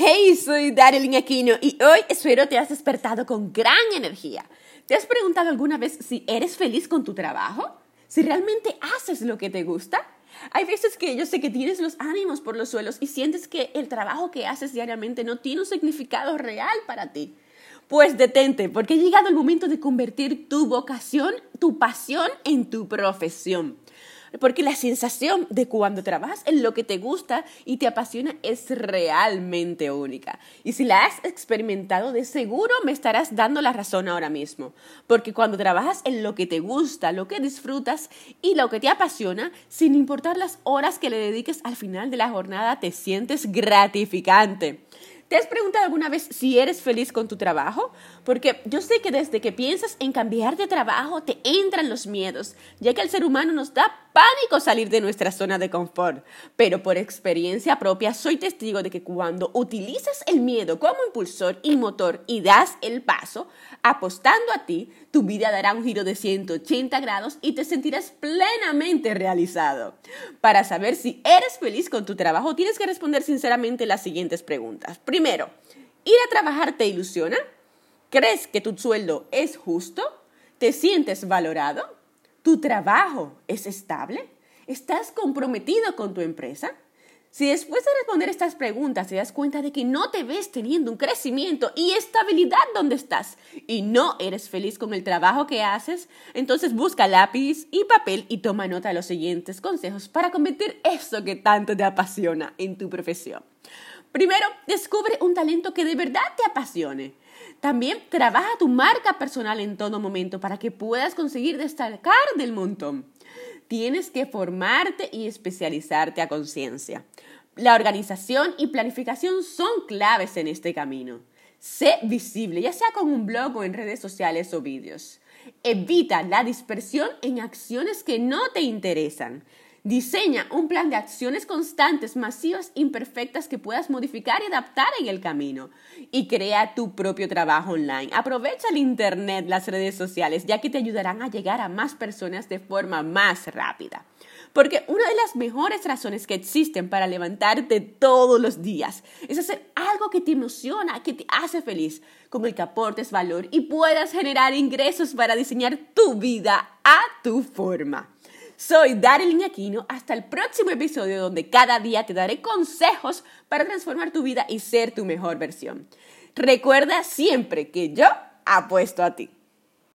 Hey, soy Daryl Aquino y hoy espero te has despertado con gran energía. ¿Te has preguntado alguna vez si eres feliz con tu trabajo? ¿Si realmente haces lo que te gusta? Hay veces que yo sé que tienes los ánimos por los suelos y sientes que el trabajo que haces diariamente no tiene un significado real para ti. Pues detente, porque ha llegado el momento de convertir tu vocación, tu pasión en tu profesión. Porque la sensación de cuando trabajas en lo que te gusta y te apasiona es realmente única. Y si la has experimentado, de seguro me estarás dando la razón ahora mismo. Porque cuando trabajas en lo que te gusta, lo que disfrutas y lo que te apasiona, sin importar las horas que le dediques al final de la jornada, te sientes gratificante. ¿Te has preguntado alguna vez si eres feliz con tu trabajo? Porque yo sé que desde que piensas en cambiar de trabajo te entran los miedos, ya que al ser humano nos da pánico salir de nuestra zona de confort. Pero por experiencia propia soy testigo de que cuando utilizas el miedo como impulsor y motor y das el paso, apostando a ti, tu vida dará un giro de 180 grados y te sentirás plenamente realizado. Para saber si eres feliz con tu trabajo, tienes que responder sinceramente las siguientes preguntas. Primero, ¿ir a trabajar te ilusiona? ¿Crees que tu sueldo es justo? ¿Te sientes valorado? ¿Tu trabajo es estable? ¿Estás comprometido con tu empresa? Si después de responder estas preguntas te das cuenta de que no te ves teniendo un crecimiento y estabilidad donde estás y no eres feliz con el trabajo que haces, entonces busca lápiz y papel y toma nota de los siguientes consejos para convertir eso que tanto te apasiona en tu profesión. Primero, descubre un talento que de verdad te apasione. También trabaja tu marca personal en todo momento para que puedas conseguir destacar del montón. Tienes que formarte y especializarte a conciencia. La organización y planificación son claves en este camino. Sé visible, ya sea con un blog o en redes sociales o vídeos. Evita la dispersión en acciones que no te interesan. Diseña un plan de acciones constantes, masivas, imperfectas que puedas modificar y adaptar en el camino. Y crea tu propio trabajo online. Aprovecha el Internet, las redes sociales, ya que te ayudarán a llegar a más personas de forma más rápida. Porque una de las mejores razones que existen para levantarte todos los días es hacer algo que te emociona, que te hace feliz, con el que aportes valor y puedas generar ingresos para diseñar tu vida a tu forma. Soy Daryl Aquino. Hasta el próximo episodio donde cada día te daré consejos para transformar tu vida y ser tu mejor versión. Recuerda siempre que yo apuesto a ti.